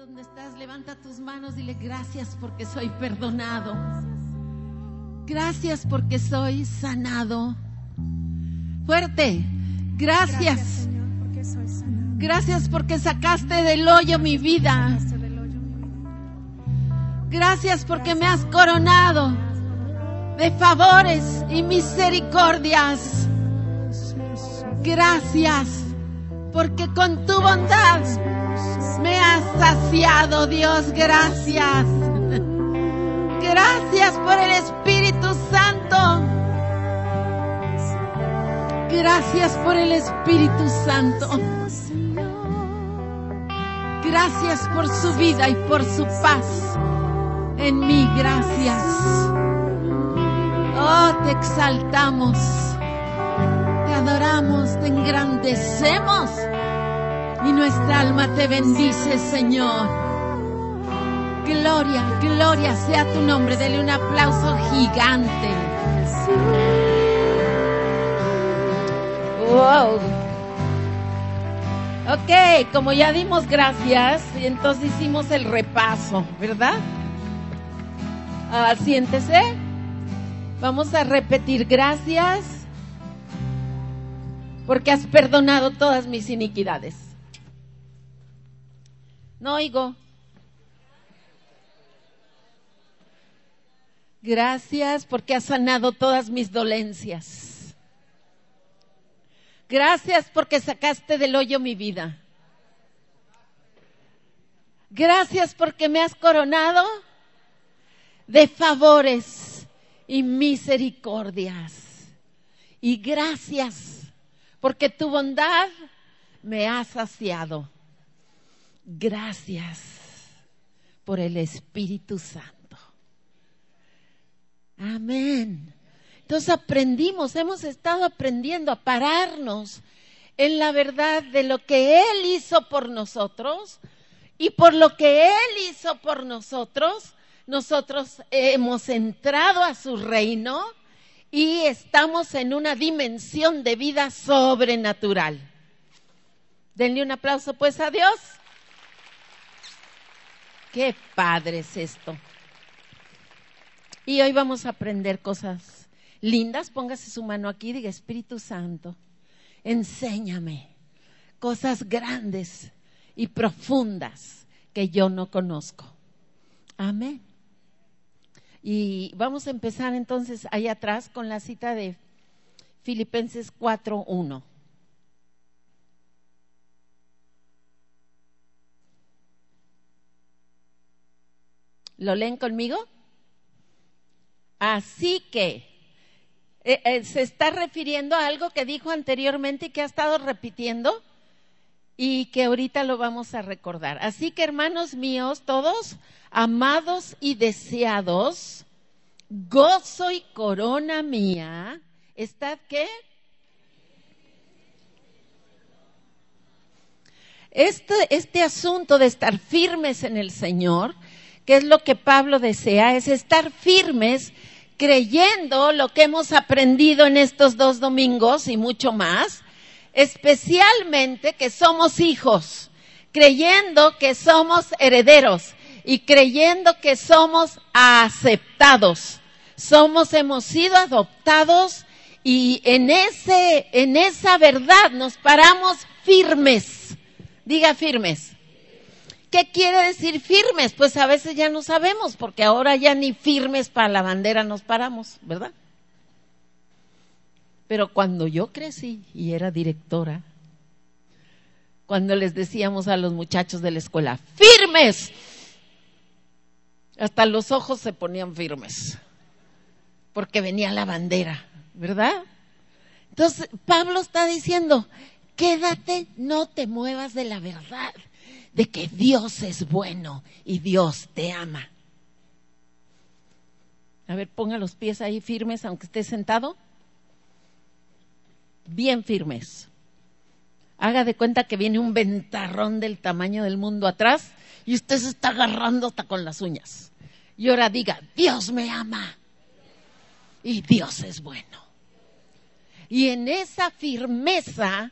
donde estás, levanta tus manos y dile gracias porque soy perdonado. Gracias porque soy sanado. Fuerte. Gracias. Gracias porque sacaste del hoyo mi vida. Gracias porque me has coronado de favores y misericordias. Gracias porque con tu bondad me has saciado, Dios. Gracias. Gracias por el Espíritu Santo. Gracias por el Espíritu Santo. Gracias por su vida y por su paz en mí. Gracias. Oh, te exaltamos, te adoramos, te engrandecemos y nuestra alma te bendice, Señor. Gloria, gloria sea tu nombre. Dele un aplauso gigante. Wow. Ok, como ya dimos gracias, entonces hicimos el repaso, ¿verdad? Ah, siéntese. Vamos a repetir gracias porque has perdonado todas mis iniquidades. No oigo. Gracias porque has sanado todas mis dolencias. Gracias porque sacaste del hoyo mi vida. Gracias porque me has coronado de favores y misericordias. Y gracias porque tu bondad me ha saciado. Gracias por el Espíritu Santo. Amén. Entonces aprendimos, hemos estado aprendiendo a pararnos en la verdad de lo que Él hizo por nosotros y por lo que Él hizo por nosotros, nosotros hemos entrado a su reino y estamos en una dimensión de vida sobrenatural. Denle un aplauso pues a Dios. Qué padre es esto. Y hoy vamos a aprender cosas lindas. Póngase su mano aquí y diga, Espíritu Santo, enséñame cosas grandes y profundas que yo no conozco. Amén. Y vamos a empezar entonces ahí atrás con la cita de Filipenses 4.1. ¿Lo leen conmigo? Así que eh, eh, se está refiriendo a algo que dijo anteriormente y que ha estado repitiendo y que ahorita lo vamos a recordar. Así que hermanos míos, todos amados y deseados, gozo y corona mía, ¿estad qué? Este, este asunto de estar firmes en el Señor ¿Qué es lo que Pablo desea? Es estar firmes creyendo lo que hemos aprendido en estos dos domingos y mucho más, especialmente que somos hijos, creyendo que somos herederos y creyendo que somos aceptados. Somos, hemos sido adoptados y en ese, en esa verdad nos paramos firmes. Diga firmes. ¿Qué quiere decir firmes? Pues a veces ya no sabemos, porque ahora ya ni firmes para la bandera nos paramos, ¿verdad? Pero cuando yo crecí y era directora, cuando les decíamos a los muchachos de la escuela, firmes, hasta los ojos se ponían firmes, porque venía la bandera, ¿verdad? Entonces, Pablo está diciendo, quédate, no te muevas de la verdad de que Dios es bueno y Dios te ama. A ver, ponga los pies ahí firmes, aunque esté sentado. Bien firmes. Haga de cuenta que viene un ventarrón del tamaño del mundo atrás y usted se está agarrando hasta con las uñas. Y ahora diga, Dios me ama y Dios es bueno. Y en esa firmeza,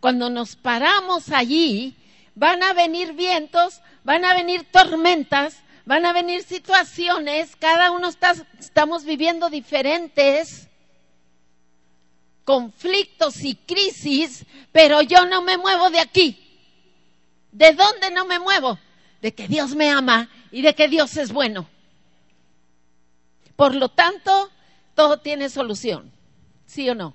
cuando nos paramos allí, van a venir vientos, van a venir tormentas, van a venir situaciones, cada uno está, estamos viviendo diferentes conflictos y crisis, pero yo no me muevo de aquí. ¿De dónde no me muevo? De que Dios me ama y de que Dios es bueno. Por lo tanto, todo tiene solución. ¿Sí o no?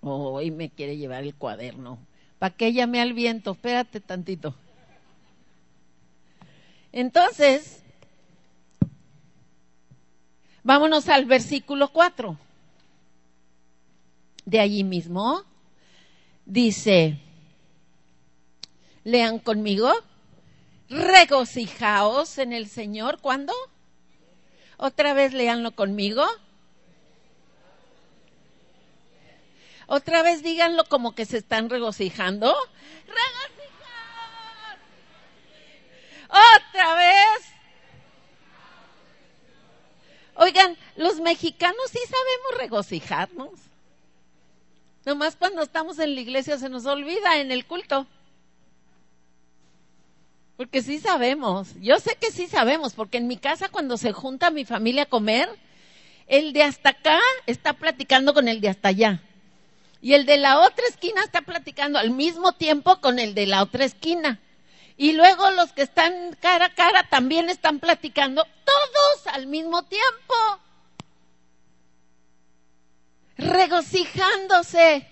Hoy me quiere llevar el cuaderno. ¿Para qué llame al viento? Espérate tantito. Entonces, vámonos al versículo 4. De allí mismo dice, lean conmigo, regocijaos en el Señor. ¿Cuándo? Otra vez leanlo conmigo. Otra vez díganlo como que se están regocijando. ¡Regocijar! Otra vez. Oigan, los mexicanos sí sabemos regocijarnos. Nomás cuando estamos en la iglesia se nos olvida en el culto. Porque sí sabemos. Yo sé que sí sabemos, porque en mi casa cuando se junta mi familia a comer, el de hasta acá está platicando con el de hasta allá. Y el de la otra esquina está platicando al mismo tiempo con el de la otra esquina. Y luego los que están cara a cara también están platicando, todos al mismo tiempo. Regocijándose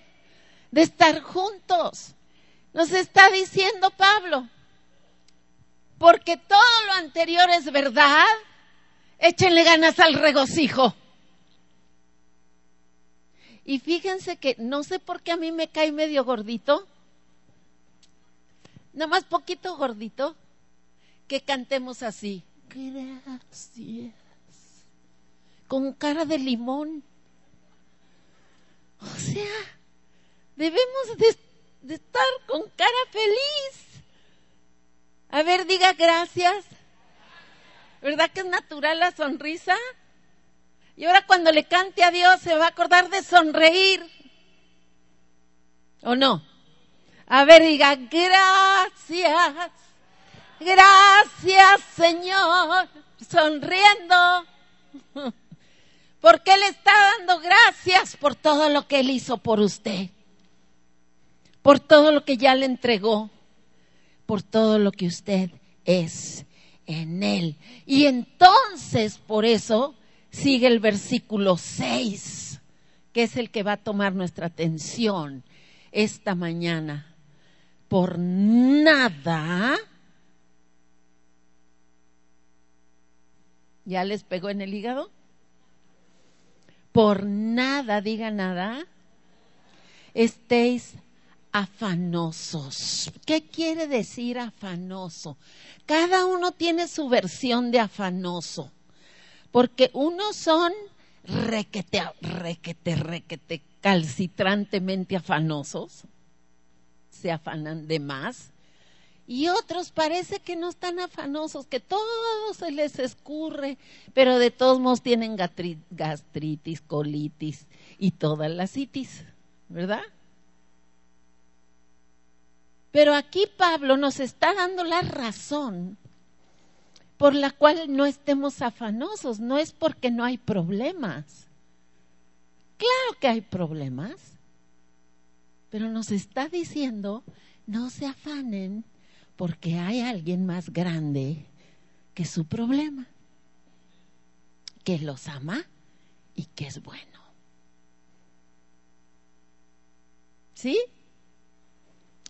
de estar juntos. Nos está diciendo Pablo, porque todo lo anterior es verdad, échenle ganas al regocijo. Y fíjense que no sé por qué a mí me cae medio gordito, nada más poquito gordito, que cantemos así. Gracias. Con cara de limón. O sea, debemos de, de estar con cara feliz. A ver, diga gracias. ¿Verdad que es natural la sonrisa? Y ahora cuando le cante a Dios se va a acordar de sonreír. ¿O no? A ver, diga, gracias, gracias Señor, sonriendo. Porque Él está dando gracias por todo lo que Él hizo por usted. Por todo lo que ya le entregó. Por todo lo que usted es en Él. Y entonces, por eso, sigue el versículo 6, que es el que va a tomar nuestra atención esta mañana. Por nada, ¿ya les pegó en el hígado? Por nada, diga nada, estéis afanosos. ¿Qué quiere decir afanoso? Cada uno tiene su versión de afanoso. Porque unos son requete, requete, requete, calcitrantemente afanosos, se afanan de más, y otros parece que no están afanosos, que todo se les escurre, pero de todos modos tienen gastritis, colitis y todas las itis, ¿verdad? Pero aquí Pablo nos está dando la razón por la cual no estemos afanosos, no es porque no hay problemas. Claro que hay problemas, pero nos está diciendo, no se afanen porque hay alguien más grande que su problema, que los ama y que es bueno. ¿Sí?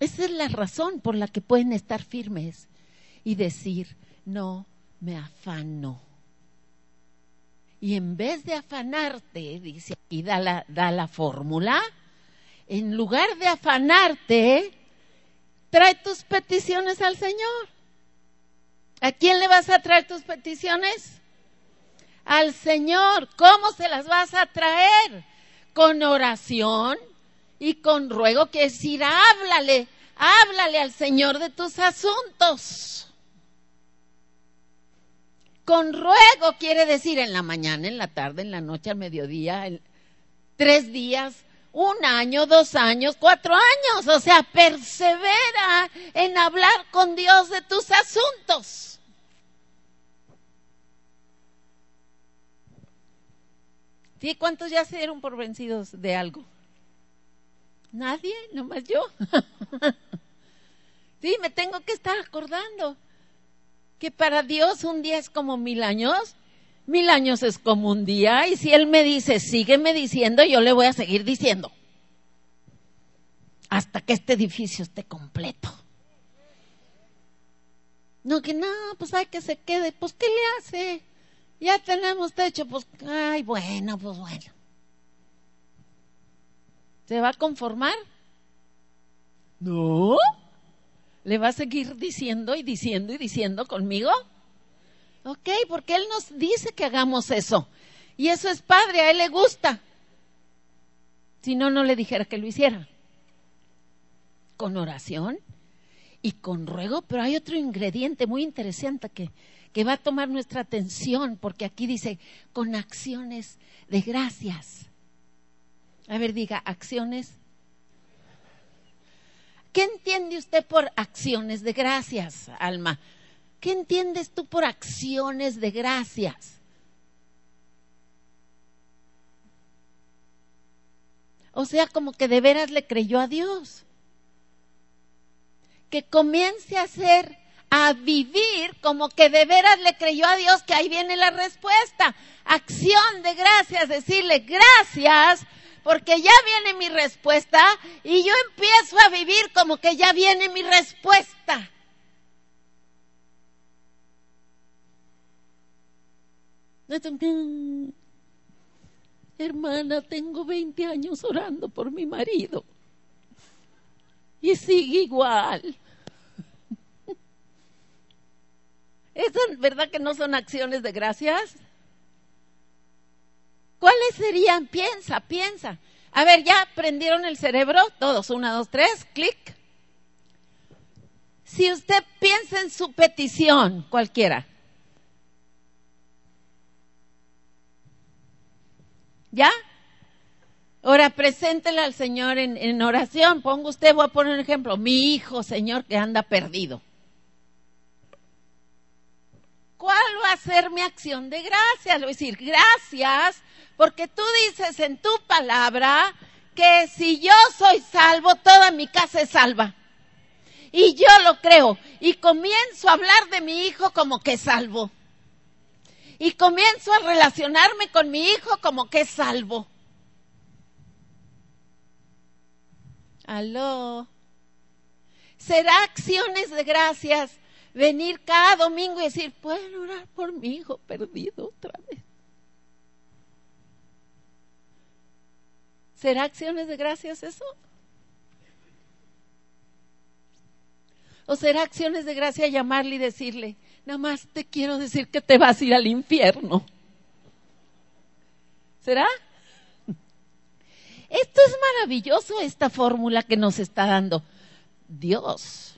Esa es la razón por la que pueden estar firmes y decir, no me afano. Y en vez de afanarte, dice aquí, da la, da la fórmula, en lugar de afanarte, trae tus peticiones al Señor. ¿A quién le vas a traer tus peticiones? Al Señor. ¿Cómo se las vas a traer? Con oración y con ruego, que decir, háblale, háblale al Señor de tus asuntos. Con ruego quiere decir en la mañana, en la tarde, en la noche, al mediodía, tres días, un año, dos años, cuatro años. O sea, persevera en hablar con Dios de tus asuntos. ¿Sí? ¿Cuántos ya se dieron por vencidos de algo? Nadie, nomás yo. sí, me tengo que estar acordando que para Dios un día es como mil años Mil años es como un día y si Él me dice, sígueme diciendo, yo le voy a seguir diciendo. Hasta que este edificio esté completo. No, que no, pues hay que se quede. Pues, ¿qué le hace? Ya tenemos techo, pues, ay, bueno, pues bueno. ¿Se va a conformar? No. ¿Le va a seguir diciendo y diciendo y diciendo conmigo? Ok, porque Él nos dice que hagamos eso. Y eso es padre, a Él le gusta. Si no, no le dijera que lo hiciera. Con oración y con ruego, pero hay otro ingrediente muy interesante que, que va a tomar nuestra atención, porque aquí dice, con acciones de gracias. A ver, diga, acciones. ¿Qué entiende usted por acciones de gracias, Alma? ¿Qué entiendes tú por acciones de gracias? O sea, como que de veras le creyó a Dios. Que comience a hacer, a vivir como que de veras le creyó a Dios, que ahí viene la respuesta. Acción de gracias, decirle gracias, porque ya viene mi respuesta y yo empiezo a vivir como que ya viene mi respuesta. Hermana, tengo 20 años orando por mi marido. Y sigue igual. ¿Es verdad que no son acciones de gracias? ¿Cuáles serían? Piensa, piensa. A ver, ¿ya prendieron el cerebro? Todos, una, dos, tres, clic. Si usted piensa en su petición, cualquiera, ¿Ya? Ahora, preséntela al Señor en, oración. Ponga usted, voy a poner un ejemplo. Mi hijo, Señor, que anda perdido. ¿Cuál va a ser mi acción de gracias? Le voy a decir, gracias, porque tú dices en tu palabra que si yo soy salvo, toda mi casa es salva. Y yo lo creo. Y comienzo a hablar de mi hijo como que es salvo y comienzo a relacionarme con mi hijo como que es salvo. Aló. Será acciones de gracias venir cada domingo y decir, pueden orar por mi hijo perdido otra vez. ¿Será acciones de gracias eso? ¿O será acciones de gracia llamarle y decirle, nada más te quiero decir que te vas a ir al infierno. ¿Será? Esto es maravilloso, esta fórmula que nos está dando Dios.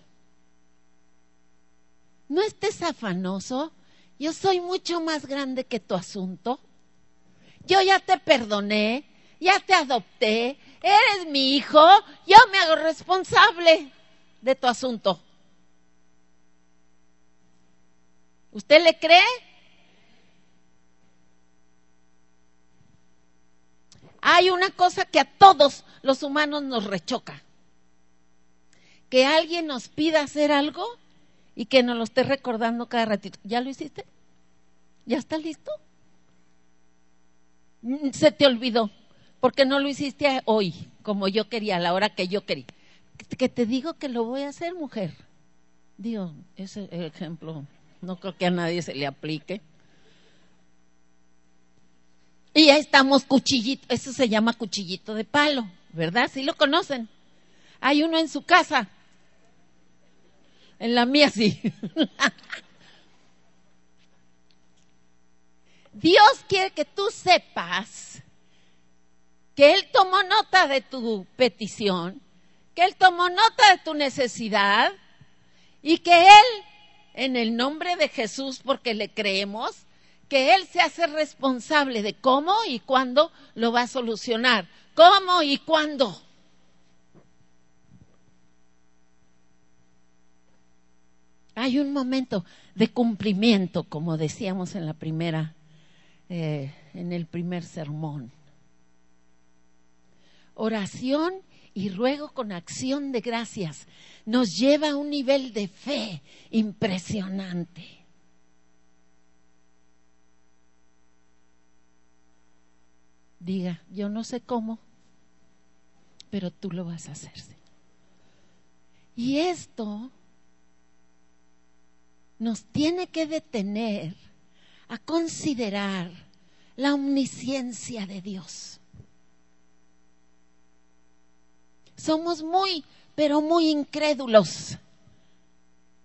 No estés afanoso. Yo soy mucho más grande que tu asunto. Yo ya te perdoné, ya te adopté, eres mi hijo, yo me hago responsable de tu asunto. ¿Usted le cree? Hay una cosa que a todos los humanos nos rechoca. Que alguien nos pida hacer algo y que nos lo esté recordando cada ratito. ¿Ya lo hiciste? ¿Ya está listo? Mm, se te olvidó, porque no lo hiciste hoy, como yo quería, a la hora que yo quería. Que te digo que lo voy a hacer, mujer. Dios, ese ejemplo no creo que a nadie se le aplique. Y ya estamos cuchillito, eso se llama cuchillito de palo, ¿verdad? Sí lo conocen. Hay uno en su casa. En la mía sí. Dios quiere que tú sepas que Él tomó nota de tu petición, que Él tomó nota de tu necesidad y que Él en el nombre de Jesús porque le creemos que Él se hace responsable de cómo y cuándo lo va a solucionar. cómo y cuándo. Hay un momento de cumplimiento, como decíamos en la primera, eh, en el primer sermón. Oración y ruego con acción de gracias nos lleva a un nivel de fe impresionante. Diga, yo no sé cómo, pero tú lo vas a hacer. Y esto nos tiene que detener a considerar la omnisciencia de Dios. Somos muy, pero muy incrédulos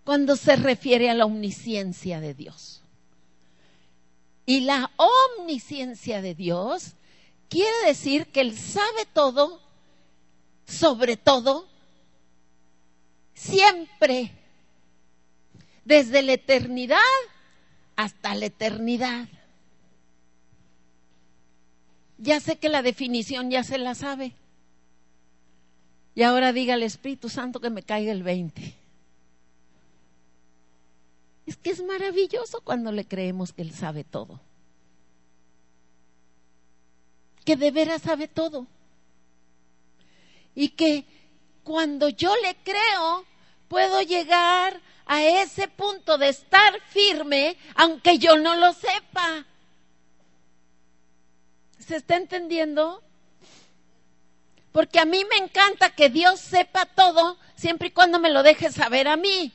cuando se refiere a la omnisciencia de Dios. Y la omnisciencia de Dios quiere decir que Él sabe todo, sobre todo, siempre, desde la eternidad hasta la eternidad. Ya sé que la definición ya se la sabe. Y ahora diga al Espíritu Santo que me caiga el 20. Es que es maravilloso cuando le creemos que Él sabe todo. Que de veras sabe todo. Y que cuando yo le creo, puedo llegar a ese punto de estar firme, aunque yo no lo sepa. ¿Se está entendiendo? Porque a mí me encanta que Dios sepa todo siempre y cuando me lo deje saber a mí.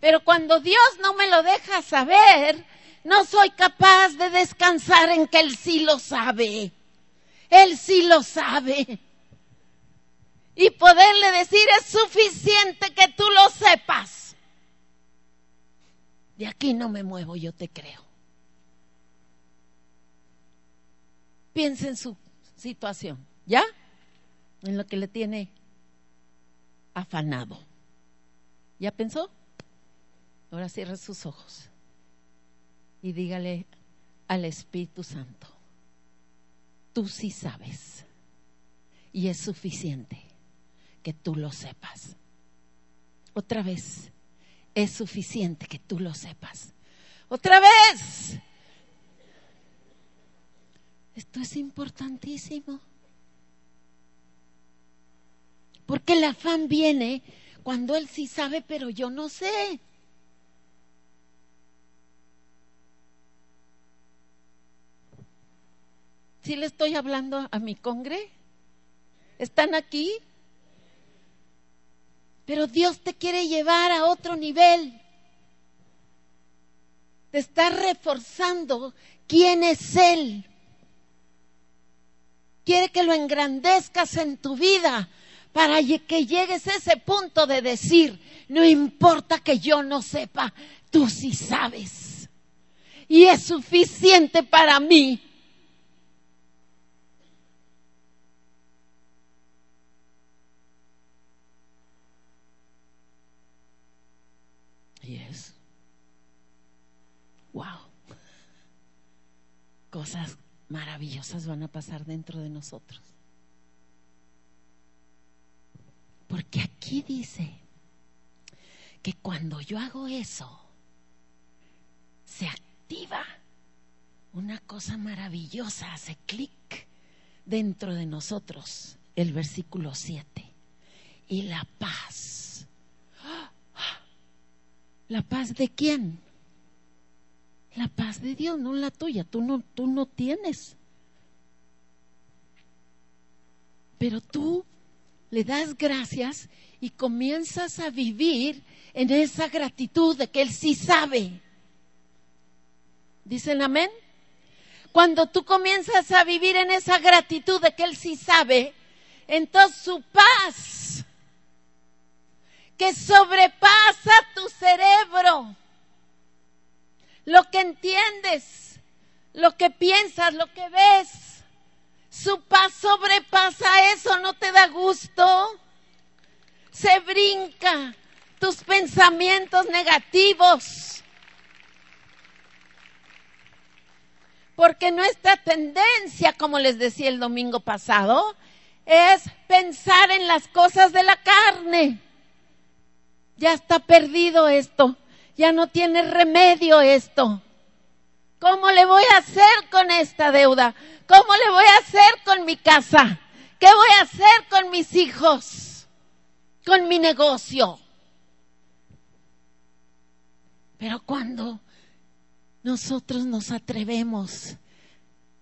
Pero cuando Dios no me lo deja saber, no soy capaz de descansar en que Él sí lo sabe. Él sí lo sabe. Y poderle decir es suficiente que tú lo sepas. De aquí no me muevo, yo te creo. Piensa en su situación, ¿ya? En lo que le tiene afanado. ¿Ya pensó? Ahora cierra sus ojos y dígale al Espíritu Santo, tú sí sabes y es suficiente que tú lo sepas. Otra vez, es suficiente que tú lo sepas. Otra vez, esto es importantísimo. Porque el afán viene cuando él sí sabe, pero yo no sé. ¿Sí le estoy hablando a mi congre? ¿Están aquí? Pero Dios te quiere llevar a otro nivel. Te está reforzando quién es Él quiere que lo engrandezcas en tu vida para que llegues a ese punto de decir, no importa que yo no sepa, tú sí sabes. Y es suficiente para mí. Y es, wow, cosas maravillosas van a pasar dentro de nosotros. Porque aquí dice que cuando yo hago eso, se activa una cosa maravillosa, hace clic dentro de nosotros, el versículo 7. Y la paz. ¿La paz de quién? La paz de Dios, no la tuya, tú no, tú no tienes. Pero tú le das gracias y comienzas a vivir en esa gratitud de que Él sí sabe. ¿Dicen amén? Cuando tú comienzas a vivir en esa gratitud de que Él sí sabe, entonces su paz, que sobrepasa tu cerebro, lo que entiendes, lo que piensas, lo que ves. Su paz sobrepasa eso, no te da gusto. Se brinca tus pensamientos negativos. Porque nuestra tendencia, como les decía el domingo pasado, es pensar en las cosas de la carne. Ya está perdido esto, ya no tiene remedio esto. ¿Cómo le voy a hacer con esta deuda? ¿Cómo le voy a hacer con mi casa? ¿Qué voy a hacer con mis hijos? Con mi negocio. Pero cuando nosotros nos atrevemos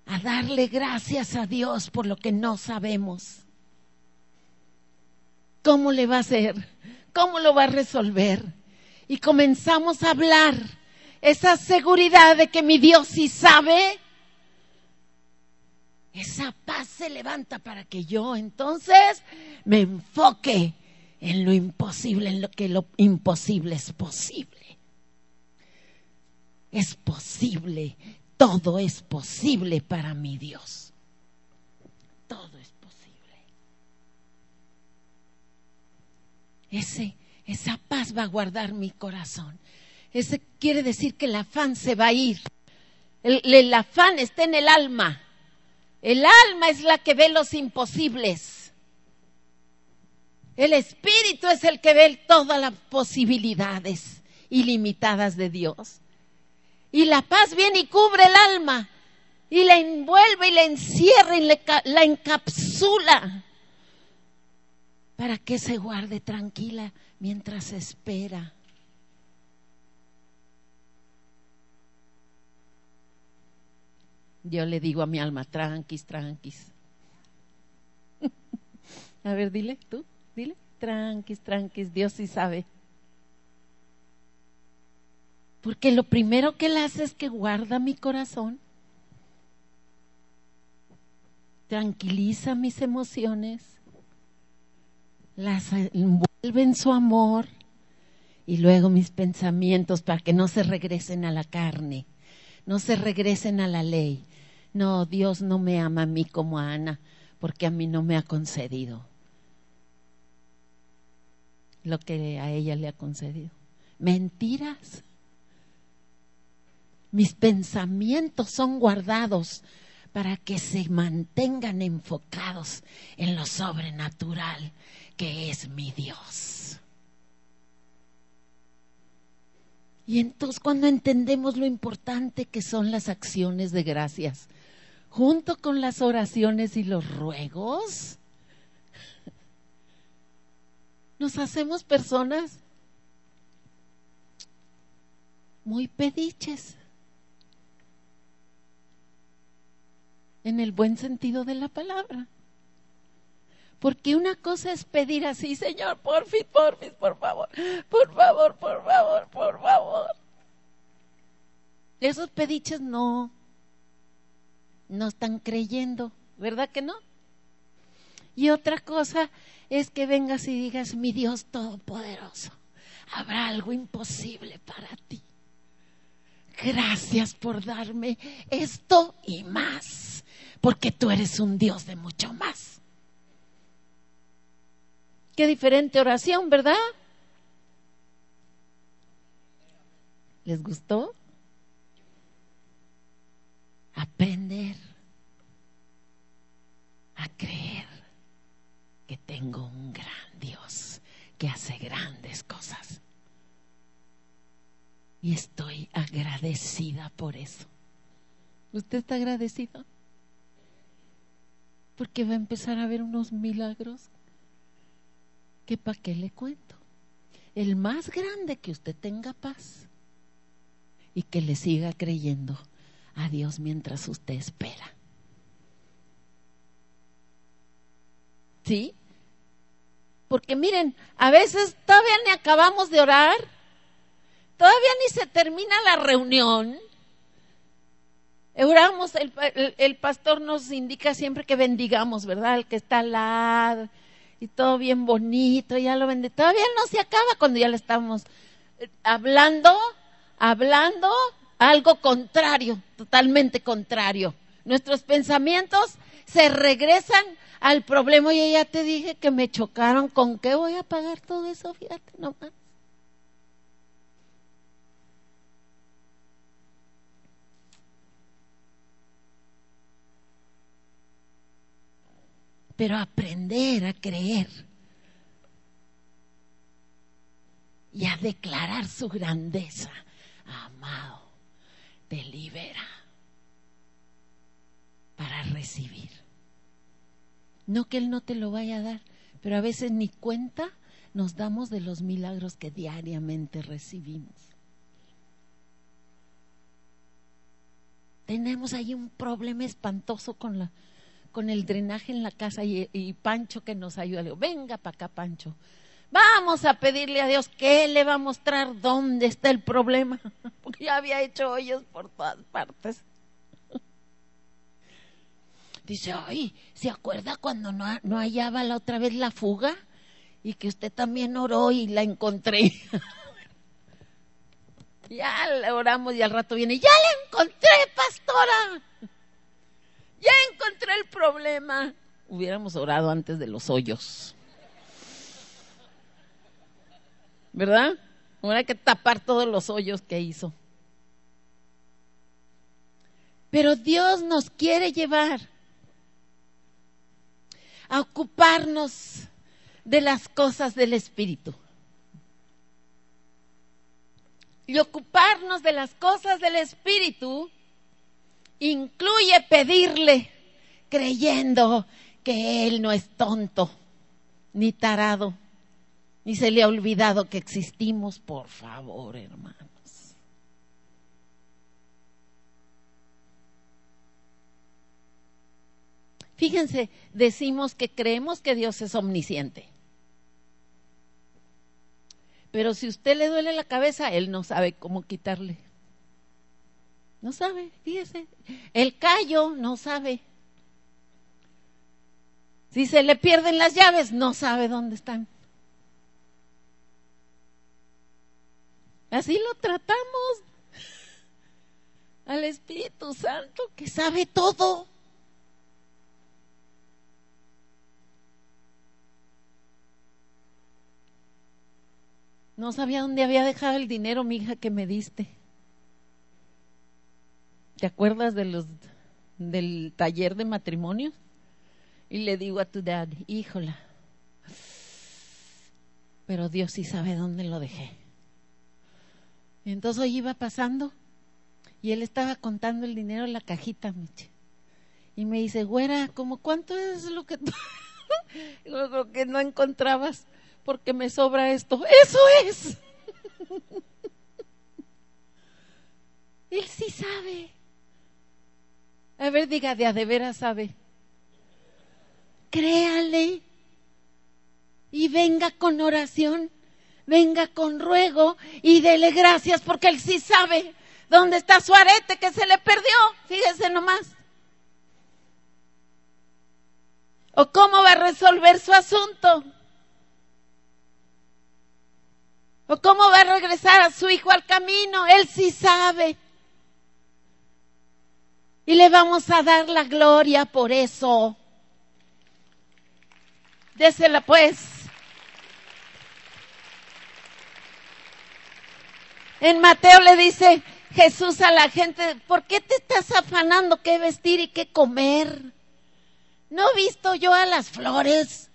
a darle gracias a Dios por lo que no sabemos. ¿Cómo le va a hacer? ¿Cómo lo va a resolver? Y comenzamos a hablar esa seguridad de que mi Dios sí sabe. Esa paz se levanta para que yo entonces me enfoque en lo imposible, en lo que lo imposible es posible. Es posible todo es posible para mi Dios. Todo es posible. Ese, esa paz va a guardar mi corazón. Ese quiere decir que el afán se va a ir. El, el afán está en el alma. El alma es la que ve los imposibles. El espíritu es el que ve todas las posibilidades ilimitadas de Dios. Y la paz viene y cubre el alma y la envuelve y la encierra y la encapsula para que se guarde tranquila mientras espera. Yo le digo a mi alma, tranquis, tranquis. a ver, dile, tú, dile, tranquis, tranquis, Dios sí sabe. Porque lo primero que él hace es que guarda mi corazón, tranquiliza mis emociones, las envuelve en su amor y luego mis pensamientos para que no se regresen a la carne, no se regresen a la ley. No, Dios no me ama a mí como a Ana, porque a mí no me ha concedido lo que a ella le ha concedido. Mentiras. Mis pensamientos son guardados para que se mantengan enfocados en lo sobrenatural que es mi Dios. Y entonces cuando entendemos lo importante que son las acciones de gracias, junto con las oraciones y los ruegos, nos hacemos personas muy pediches. En el buen sentido de la palabra. Porque una cosa es pedir así, Señor, por fin, por fin, por favor, por favor, por favor, por favor. Esos pediches no, no están creyendo, ¿verdad que no? Y otra cosa es que vengas y digas, mi Dios Todopoderoso, habrá algo imposible para ti. Gracias por darme esto y más porque tú eres un Dios de mucho más. Qué diferente oración, ¿verdad? ¿Les gustó? Aprender a creer que tengo un gran Dios que hace grandes cosas. Y estoy agradecida por eso. ¿Usted está agradecido? Porque va a empezar a ver unos milagros que para qué le cuento. El más grande que usted tenga paz y que le siga creyendo a Dios mientras usted espera. ¿Sí? Porque miren, a veces todavía ni acabamos de orar, todavía ni se termina la reunión Oramos, el, el, pastor nos indica siempre que bendigamos, ¿verdad? El que está al lado y todo bien bonito, ya lo vende. Todavía no se acaba cuando ya le estamos eh, hablando, hablando algo contrario, totalmente contrario. Nuestros pensamientos se regresan al problema. Y ya te dije que me chocaron. ¿Con qué voy a pagar todo eso? Fíjate nomás. Pero aprender a creer y a declarar su grandeza. Amado, te libera para recibir. No que Él no te lo vaya a dar, pero a veces ni cuenta nos damos de los milagros que diariamente recibimos. Tenemos ahí un problema espantoso con la con el drenaje en la casa y, Pancho que nos ayuda. Digo, venga para acá, Pancho. Vamos a pedirle a Dios que le va a mostrar dónde está el problema, porque ya había hecho hoyos por todas partes. Dice, ay, ¿se acuerda cuando no, no hallaba la otra vez la fuga? Y que usted también oró y la encontré. ya le oramos y al rato viene, ya la encontré, pastora ya encontré el problema. Hubiéramos orado antes de los hoyos. ¿Verdad? Ahora que tapar todos los hoyos que hizo. Pero Dios nos quiere llevar a ocuparnos de las cosas del Espíritu. Y ocuparnos de las cosas del Espíritu incluye pedirle creyendo que Él no es tonto, ni tarado, ni se le ha olvidado que existimos, por favor, hermanos. Fíjense, decimos que creemos que Dios es omnisciente. Pero si usted le duele la cabeza, Él no sabe cómo quitarle. No sabe, fíjese. El callo no sabe. Si se le pierden las llaves, no sabe dónde están. Así lo tratamos al Espíritu Santo que sabe todo. No sabía dónde había dejado el dinero, mi hija, que me diste. ¿Te acuerdas de los del taller de matrimonios? Y le digo a tu dad, híjola, pero Dios sí sabe dónde lo dejé. Entonces hoy iba pasando y él estaba contando el dinero en la cajita, Miche. Y me dice, güera, ¿cómo cuánto es lo que, lo que no encontrabas? Porque me sobra esto. Eso es. él sí sabe. A ver, diga, de a veras sabe. Créale y venga con oración, venga con ruego y dele gracias porque él sí sabe dónde está su arete que se le perdió. Fíjese nomás. ¿O cómo va a resolver su asunto? ¿O cómo va a regresar a su hijo al camino? Él sí sabe. Y le vamos a dar la gloria por eso. Désela pues. En Mateo le dice Jesús a la gente, ¿por qué te estás afanando qué vestir y qué comer? ¿No he visto yo a las flores?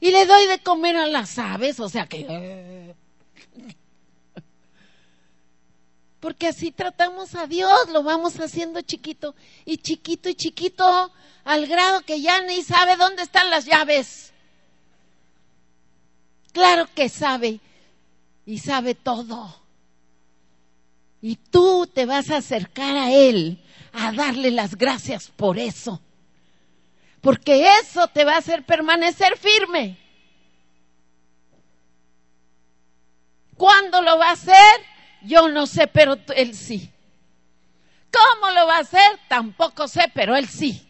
Y le doy de comer a las aves, o sea que... Porque así tratamos a Dios, lo vamos haciendo chiquito y chiquito y chiquito al grado que ya ni sabe dónde están las llaves. Claro que sabe y sabe todo. Y tú te vas a acercar a Él a darle las gracias por eso. Porque eso te va a hacer permanecer firme. ¿Cuándo lo va a hacer? Yo no sé, pero él sí. ¿Cómo lo va a hacer? Tampoco sé, pero él sí.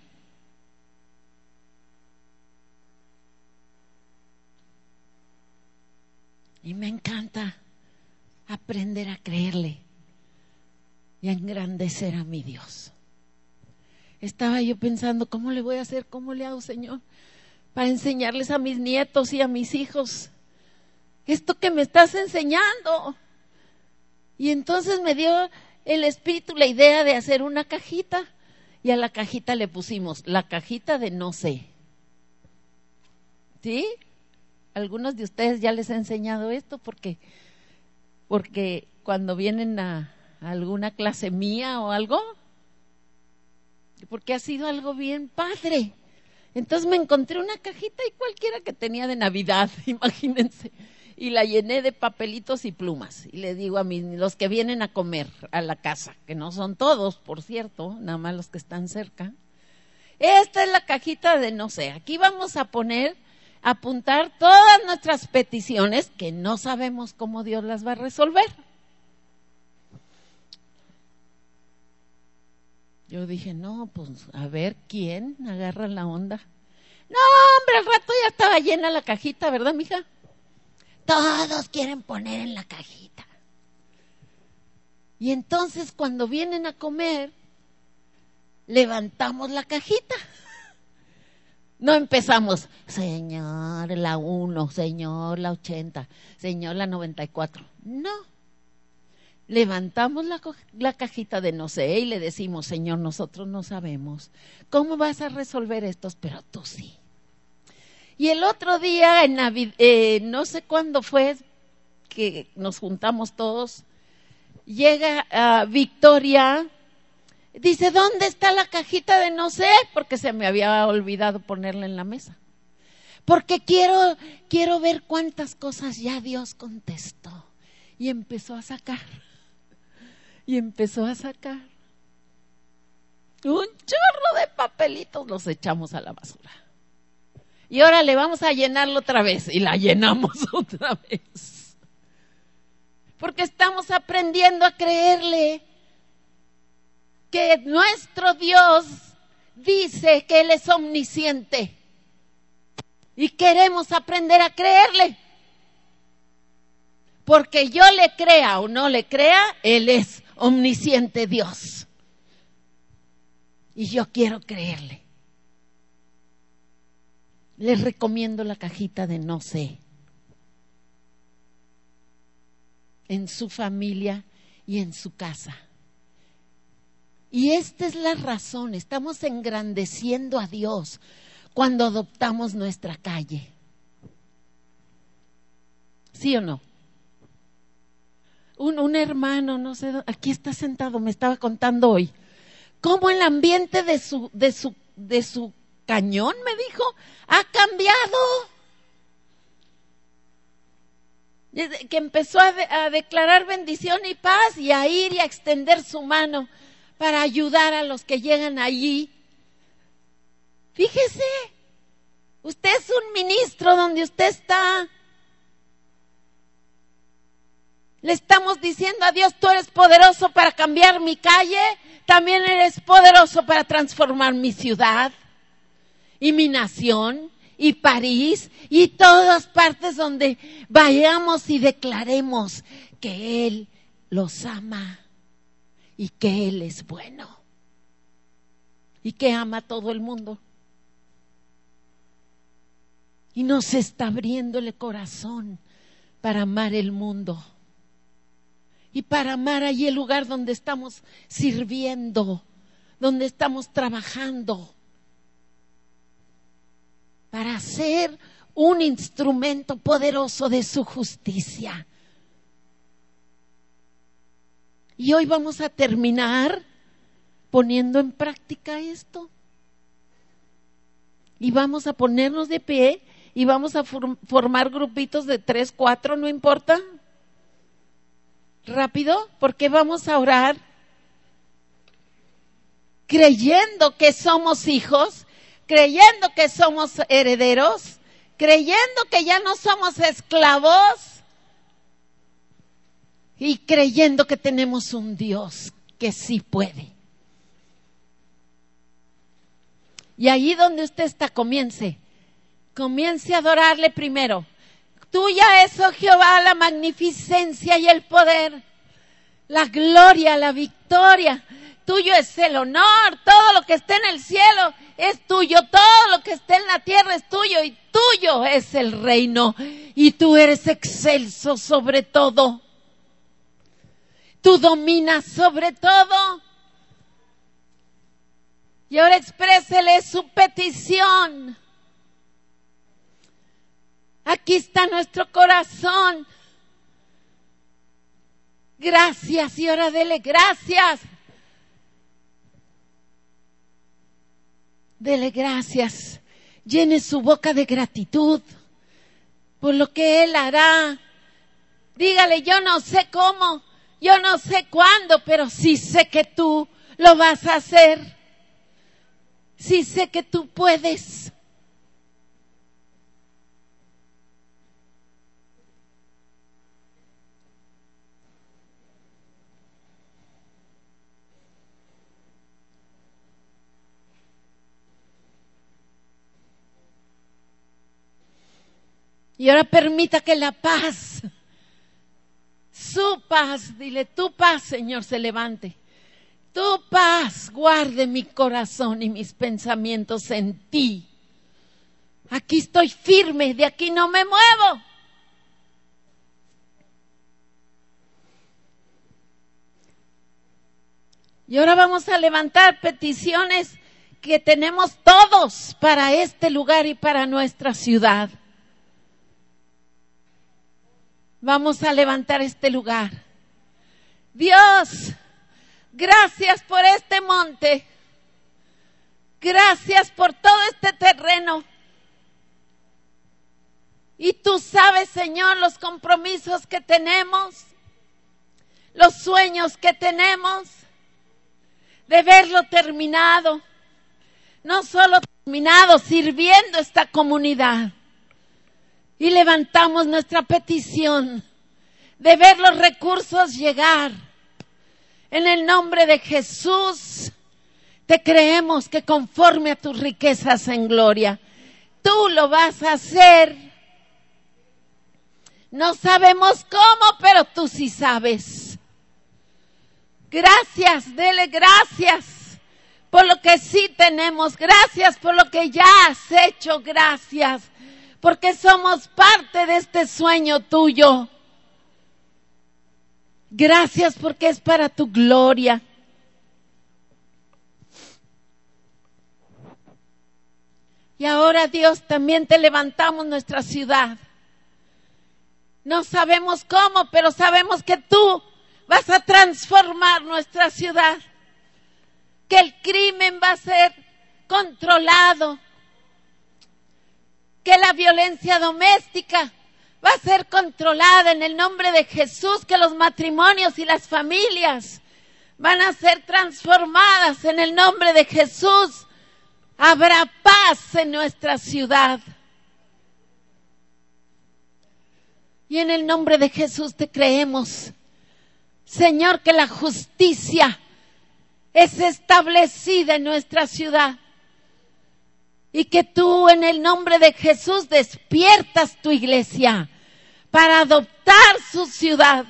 Y me encanta aprender a creerle y a engrandecer a mi Dios. Estaba yo pensando, ¿cómo le voy a hacer? ¿Cómo le hago, Señor? Para enseñarles a mis nietos y a mis hijos esto que me estás enseñando. Y entonces me dio el espíritu la idea de hacer una cajita y a la cajita le pusimos la cajita de no sé. ¿Sí? Algunos de ustedes ya les he enseñado esto porque, porque cuando vienen a, alguna clase mía o algo, porque ha sido algo bien padre. Entonces me encontré una cajita y cualquiera que tenía de Navidad, imagínense, y la llené de papelitos y plumas. Y le digo a mis, los que vienen a comer a la casa, que no son todos, por cierto, nada más los que están cerca. Esta es la cajita de no sé, aquí vamos a poner, apuntar todas nuestras peticiones que no sabemos cómo Dios las va a resolver. Yo dije, no, pues a ver quién agarra la onda. No, hombre, al rato ya estaba llena la cajita, ¿verdad, mija? Todos quieren poner en la cajita. Y entonces cuando vienen a comer, levantamos la cajita. No empezamos, señor, la 1, señor, la 80, señor, la 94. No levantamos la, cajita de no sé y le decimos, Señor, nosotros no sabemos cómo vas a resolver estos, pero tú sí. Y el otro día, en eh, no sé cuándo fue que nos juntamos todos, llega a Victoria, dice, ¿dónde está la cajita de no sé? Porque se me había olvidado ponerla en la mesa. Porque quiero, quiero ver cuántas cosas ya Dios contestó. Y empezó a sacar y empezó a sacar un chorro de papelitos, los echamos a la basura. Y ahora le vamos a llenarlo otra vez y la llenamos otra vez. Porque estamos aprendiendo a creerle que nuestro Dios dice que Él es omnisciente. Y queremos aprender a creerle. Porque yo le crea o no le crea, Él es omnisciente Dios. Y yo quiero creerle. Les recomiendo la cajita de no sé. En su familia y en su casa. Y esta es la razón. Estamos engrandeciendo a Dios cuando adoptamos nuestra calle. ¿Sí o no? un, hermano, no sé, aquí está sentado, me estaba contando hoy, cómo el ambiente de su, de su, de su cañón, me dijo, ha cambiado. que empezó a, a, declarar bendición y paz y a ir y a extender su mano para ayudar a los que llegan allí. Fíjese, usted es un ministro donde usted está. Le estamos diciendo a Dios, tú eres poderoso para cambiar mi calle, también eres poderoso para transformar mi ciudad y mi nación y París y todas partes donde vayamos y declaremos que Él los ama y que Él es bueno y que ama a todo el mundo. Y nos está abriendo el corazón para amar el mundo y para amar allí el lugar donde estamos sirviendo, donde estamos trabajando, para ser un instrumento poderoso de su justicia. Y hoy vamos a terminar poniendo en práctica esto. Y vamos a ponernos de pie y vamos a formar grupitos de tres, cuatro, no importa, rápido porque vamos a orar creyendo que somos hijos, creyendo que somos herederos, creyendo que ya no somos esclavos y creyendo que tenemos un Dios que sí puede. Y ahí donde usted está, comience. Comience a adorarle primero. Tuya es, oh Jehová, la magnificencia y el poder, la gloria, la victoria. Tuyo es el honor, todo lo que esté en el cielo es tuyo, todo lo que esté en la tierra es tuyo y tuyo es el reino. Y tú eres excelso sobre todo. Tú dominas sobre todo. Y ahora exprésele su petición Aquí está nuestro corazón. Gracias y ahora dele gracias. Dele gracias. Llene su boca de gratitud por lo que Él hará. Dígale, yo no sé cómo, yo no sé cuándo, pero sí sé que tú lo vas a hacer. Sí sé que tú puedes. Y ahora permita que la paz, su paz, dile, tu paz, Señor, se levante. Tu paz guarde mi corazón y mis pensamientos en ti. Aquí estoy firme, de aquí no me muevo. Y ahora vamos a levantar peticiones que tenemos todos para este lugar y para nuestra ciudad. Vamos a levantar este lugar. Dios, gracias por este monte. Gracias por todo este terreno. Y tú sabes, Señor, los compromisos que tenemos, los sueños que tenemos de verlo terminado. No solo terminado, sirviendo esta comunidad y levantamos nuestra petición de ver los recursos llegar. En el nombre de Jesús, te creemos que conforme a tus riquezas en gloria, tú lo vas a hacer. No sabemos cómo, pero tú sí sabes. Gracias, dele gracias por lo que sí tenemos. Gracias por lo que ya has hecho. Gracias porque somos parte de este sueño tuyo. Gracias porque es para tu gloria. Y ahora Dios también te levantamos nuestra ciudad. No sabemos cómo, pero sabemos que tú vas a transformar nuestra ciudad. Que el crimen va a ser controlado que la violencia doméstica va a ser controlada en el nombre de Jesús, que los matrimonios y las familias van a ser transformadas en el nombre de Jesús. Habrá paz en nuestra ciudad. Y en el nombre de Jesús te creemos, Señor, que la justicia es establecida en nuestra ciudad y que tú en el nombre de Jesús despiertas tu iglesia para adoptar su ciudad,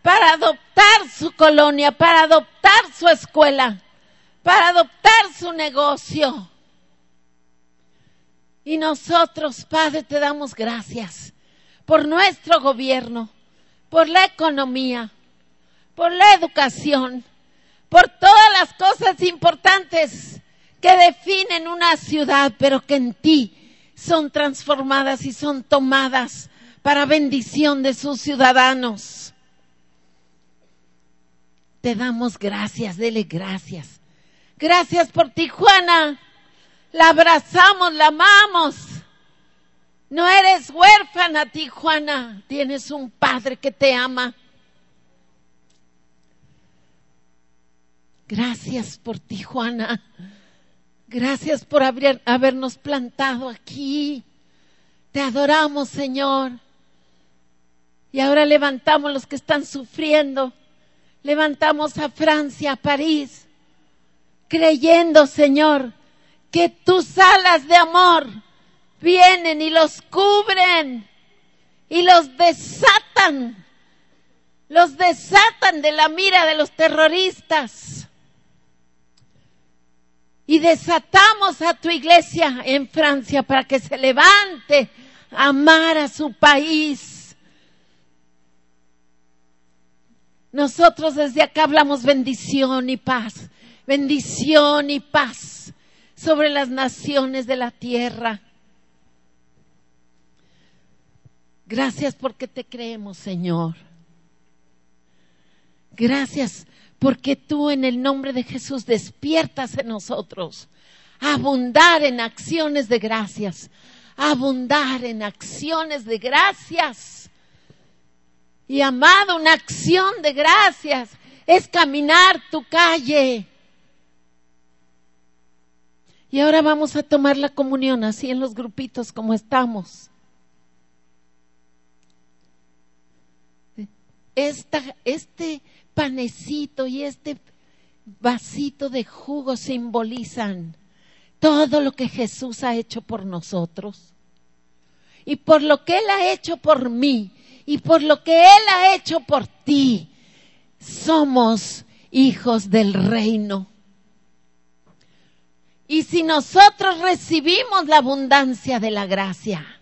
para adoptar su colonia, para adoptar su escuela, para adoptar su negocio. Y nosotros, Padre, te damos gracias por nuestro gobierno, por la economía, por la educación, por todas las cosas importantes que definen una ciudad, pero que en ti son transformadas y son tomadas para bendición de sus ciudadanos. Te damos gracias, dele gracias. Gracias por Tijuana. La abrazamos, la amamos. No eres huérfana, Tijuana. Tienes un padre que te ama. Gracias por Tijuana. Gracias por habernos plantado aquí. Te adoramos, Señor. Y ahora levantamos los que están sufriendo. Levantamos a Francia, a París, creyendo, Señor, que tus alas de amor vienen y los cubren y los desatan. Los desatan de la mira de los terroristas y desatamos a tu iglesia en Francia para que se levante a amar a su país. Nosotros desde acá hablamos bendición y paz, bendición y paz sobre las naciones de la tierra. Gracias porque te creemos, Señor. Gracias porque tú en el nombre de Jesús despiertas en nosotros abundar en acciones de gracias, abundar en acciones de gracias. Y amado, una acción de gracias es caminar tu calle. Y ahora vamos a tomar la comunión así en los grupitos como estamos. Esta, este panecito y este vasito de jugo simbolizan todo lo que Jesús ha hecho por nosotros y por lo que Él ha hecho por mí y por lo que Él ha hecho por ti. Somos hijos del reino. Y si nosotros recibimos la abundancia de la gracia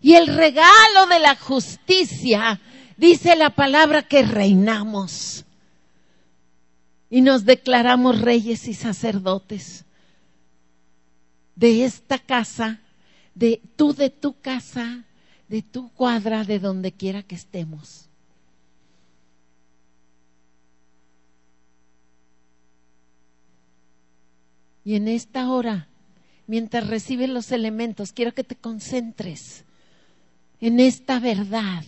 y el regalo de la justicia, Dice la palabra que reinamos y nos declaramos reyes y sacerdotes de esta casa, de tú de tu casa, de tu cuadra, de donde quiera que estemos. Y en esta hora, mientras recibes los elementos, quiero que te concentres en esta verdad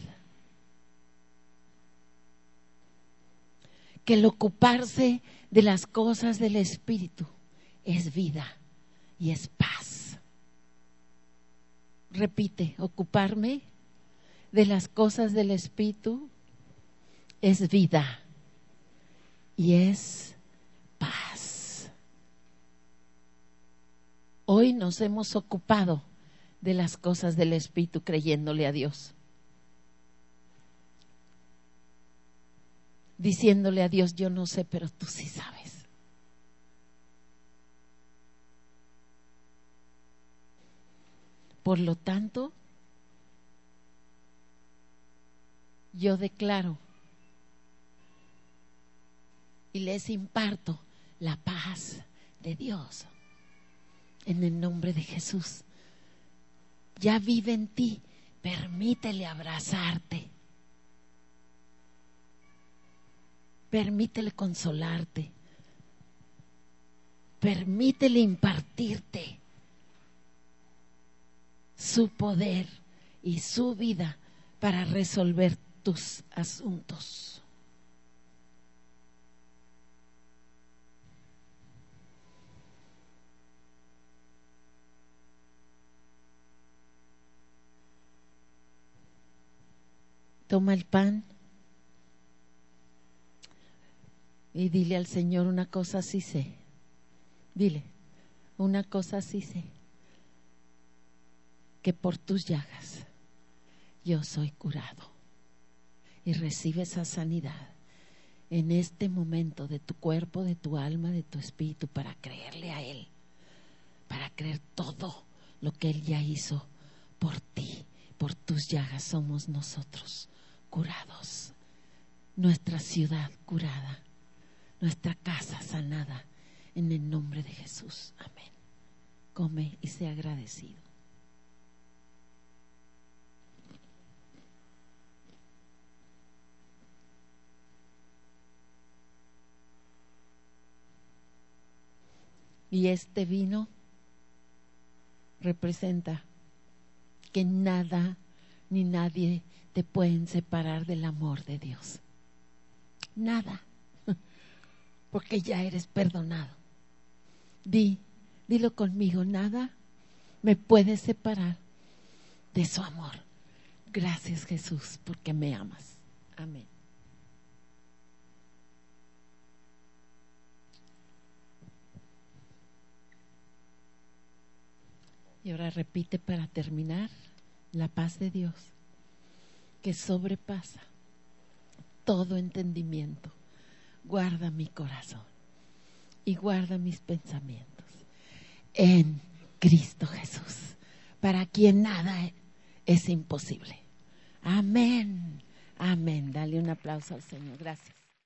que el ocuparse de las cosas del Espíritu es vida y es paz. Repite, ocuparme de las cosas del Espíritu es vida y es paz. Hoy nos hemos ocupado de las cosas del Espíritu creyéndole a Dios. Diciéndole a Dios, yo no sé, pero tú sí sabes. Por lo tanto, yo declaro y les imparto la paz de Dios en el nombre de Jesús. Ya vive en ti, permítele abrazarte. Permítele consolarte. Permítele impartirte su poder y su vida para resolver tus asuntos. Toma el pan. Y dile al Señor una cosa así sé. Dile, una cosa así sé. Que por tus llagas yo soy curado. Y recibe esa sanidad en este momento de tu cuerpo, de tu alma, de tu espíritu, para creerle a Él. Para creer todo lo que Él ya hizo por ti. Por tus llagas somos nosotros curados. Nuestra ciudad curada nuestra casa sanada en el nombre de Jesús. Amén. Come y sea agradecido. Y este vino representa que nada ni nadie te pueden separar del amor de Dios. Nada porque ya eres perdonado. Di, dilo conmigo, nada me puede separar de su amor. Gracias Jesús, porque me amas. Amén. Y ahora repite para terminar la paz de Dios que sobrepasa todo entendimiento guarda mi corazón y guarda mis pensamientos en Cristo Jesús, para quien nada es imposible. Amén, amén. Dale un aplauso al Señor. Gracias.